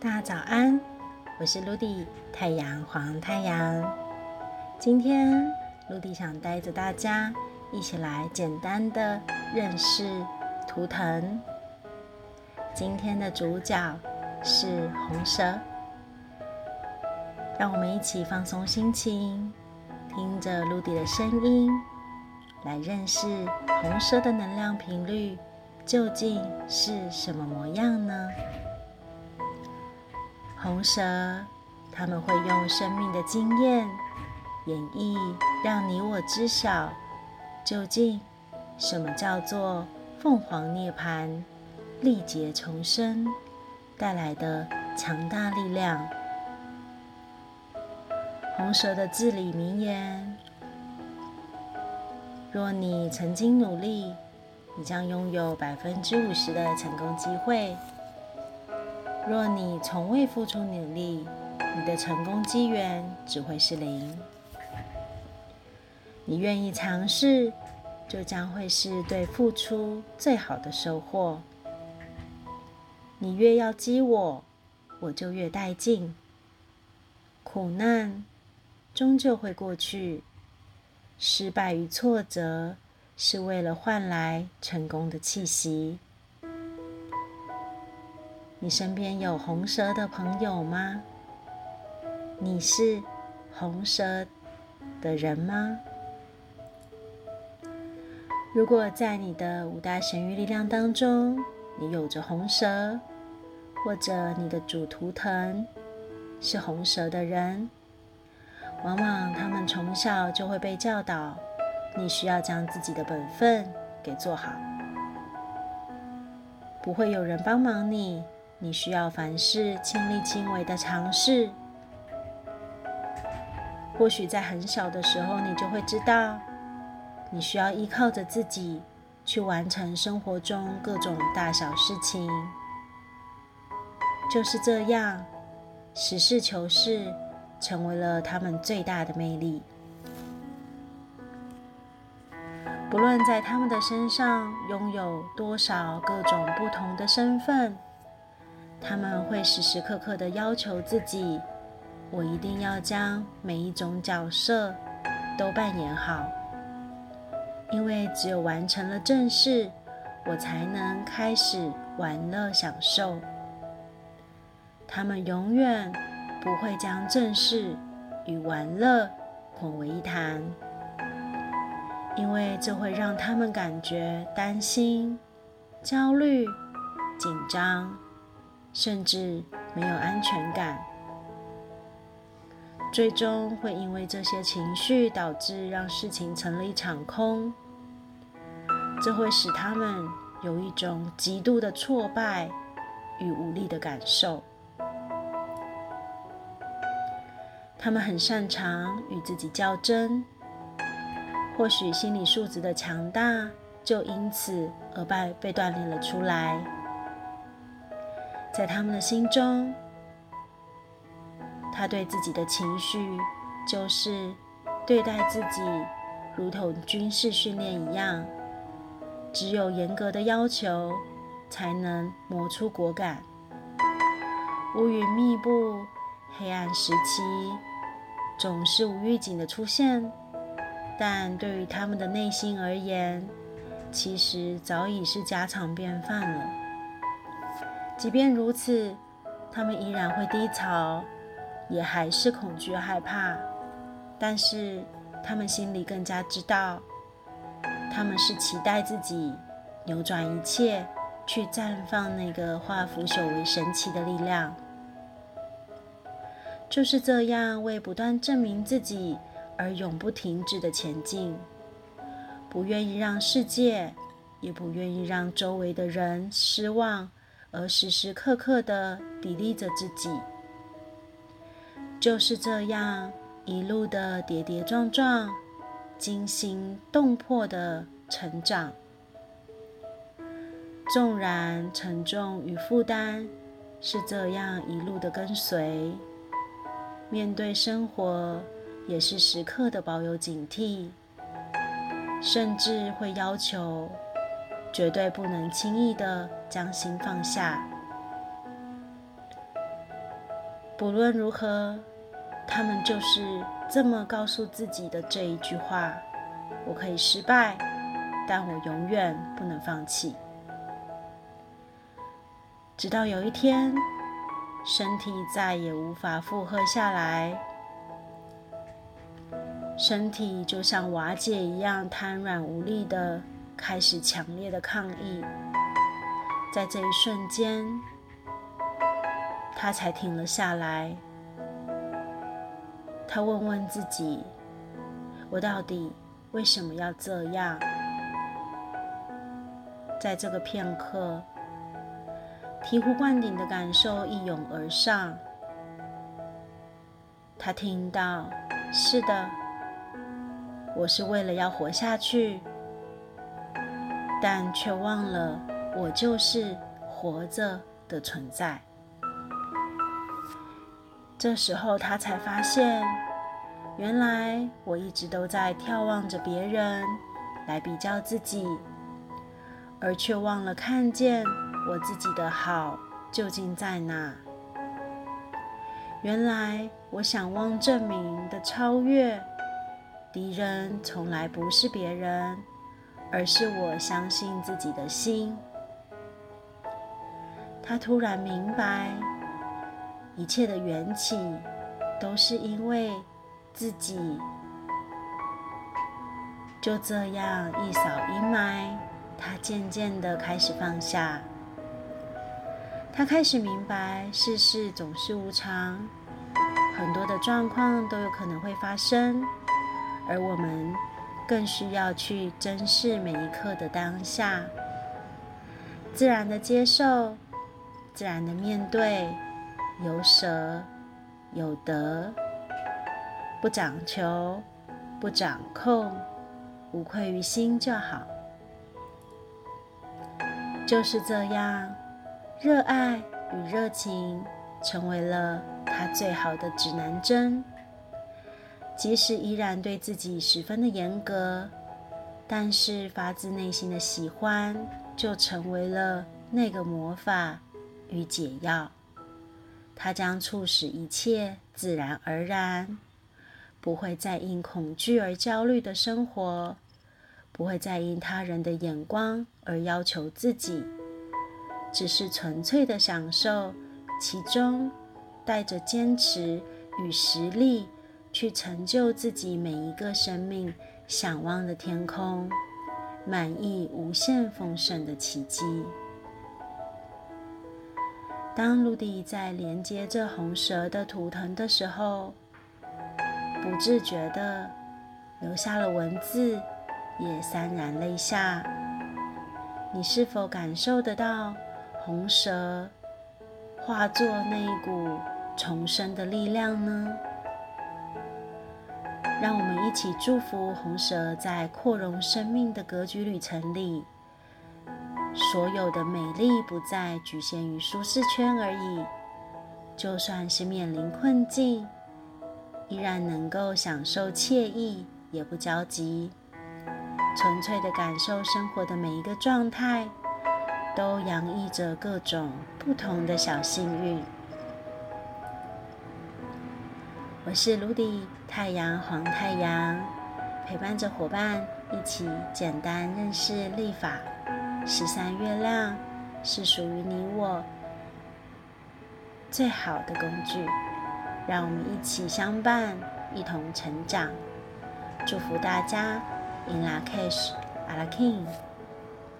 大家早安，我是露迪，太阳黄太阳。今天露迪想带着大家一起来简单的认识图腾。今天的主角是红蛇，让我们一起放松心情，听着露迪的声音，来认识红蛇的能量频率究竟是什么模样呢？红蛇，他们会用生命的经验演绎，让你我知晓究竟什么叫做凤凰涅槃、历劫重生带来的强大力量。红蛇的至理名言：若你曾经努力，你将拥有百分之五十的成功机会。若你从未付出努力，你的成功机缘只会是零。你愿意尝试，就将会是对付出最好的收获。你越要激我，我就越带劲。苦难终究会过去，失败与挫折是为了换来成功的气息。你身边有红蛇的朋友吗？你是红蛇的人吗？如果在你的五大神域力量当中，你有着红蛇，或者你的主图腾是红蛇的人，往往他们从小就会被教导，你需要将自己的本分给做好，不会有人帮忙你。你需要凡事亲力亲为的尝试。或许在很小的时候，你就会知道，你需要依靠着自己去完成生活中各种大小事情。就是这样，实事求是成为了他们最大的魅力。不论在他们的身上拥有多少各种不同的身份。他们会时时刻刻的要求自己，我一定要将每一种角色都扮演好，因为只有完成了正事，我才能开始玩乐享受。他们永远不会将正事与玩乐混为一谈，因为这会让他们感觉担心、焦虑、紧张。甚至没有安全感，最终会因为这些情绪导致让事情成了一场空。这会使他们有一种极度的挫败与无力的感受。他们很擅长与自己较真，或许心理素质的强大就因此而被被锻炼了出来。在他们的心中，他对自己的情绪就是对待自己如同军事训练一样，只有严格的要求才能磨出果敢。乌云密布，黑暗时期总是无预警的出现，但对于他们的内心而言，其实早已是家常便饭了。即便如此，他们依然会低潮，也还是恐惧害怕。但是，他们心里更加知道，他们是期待自己扭转一切，去绽放那个化腐朽为神奇的力量。就是这样，为不断证明自己而永不停止的前进，不愿意让世界，也不愿意让周围的人失望。而时时刻刻的砥砺着自己，就是这样一路的跌跌撞撞、惊心动魄的成长。纵然沉重与负担是这样一路的跟随，面对生活也是时刻的保有警惕，甚至会要求。绝对不能轻易的将心放下。不论如何，他们就是这么告诉自己的这一句话：“我可以失败，但我永远不能放弃。”直到有一天，身体再也无法负荷下来，身体就像瓦解一样瘫软无力的，开始强烈的抗议。在这一瞬间，他才停了下来。他问问自己：“我到底为什么要这样？”在这个片刻。醍醐灌顶的感受一涌而上，他听到：“是的，我是为了要活下去。”但却忘了，我就是活着的存在。这时候，他才发现，原来我一直都在眺望着别人，来比较自己，而却忘了看见。我自己的好究竟在哪？原来我想望证明的超越敌人，从来不是别人，而是我相信自己的心。他突然明白，一切的缘起都是因为自己。就这样一扫阴霾，他渐渐的开始放下。他开始明白，世事总是无常，很多的状况都有可能会发生，而我们更需要去珍视每一刻的当下，自然的接受，自然的面对，有舍有得，不讲求，不掌控，无愧于心就好，就是这样。热爱与热情成为了他最好的指南针。即使依然对自己十分的严格，但是发自内心的喜欢就成为了那个魔法与解药。它将促使一切自然而然，不会再因恐惧而焦虑的生活，不会再因他人的眼光而要求自己。只是纯粹的享受其中，带着坚持与实力去成就自己每一个生命想望的天空，满意无限丰盛的奇迹。当陆地在连接着红蛇的图腾的时候，不自觉的留下了文字，也潸然泪下。你是否感受得到？红蛇化作那一股重生的力量呢？让我们一起祝福红蛇在扩容生命的格局旅程里，所有的美丽不再局限于舒适圈而已。就算是面临困境，依然能够享受惬意，也不焦急，纯粹的感受生活的每一个状态。都洋溢着各种不同的小幸运。我是卢迪，太阳黄太阳，陪伴着伙伴一起简单认识历法。十三月亮是属于你我最好的工具，让我们一起相伴，一同成长。祝福大家，Ina Cash, a la King。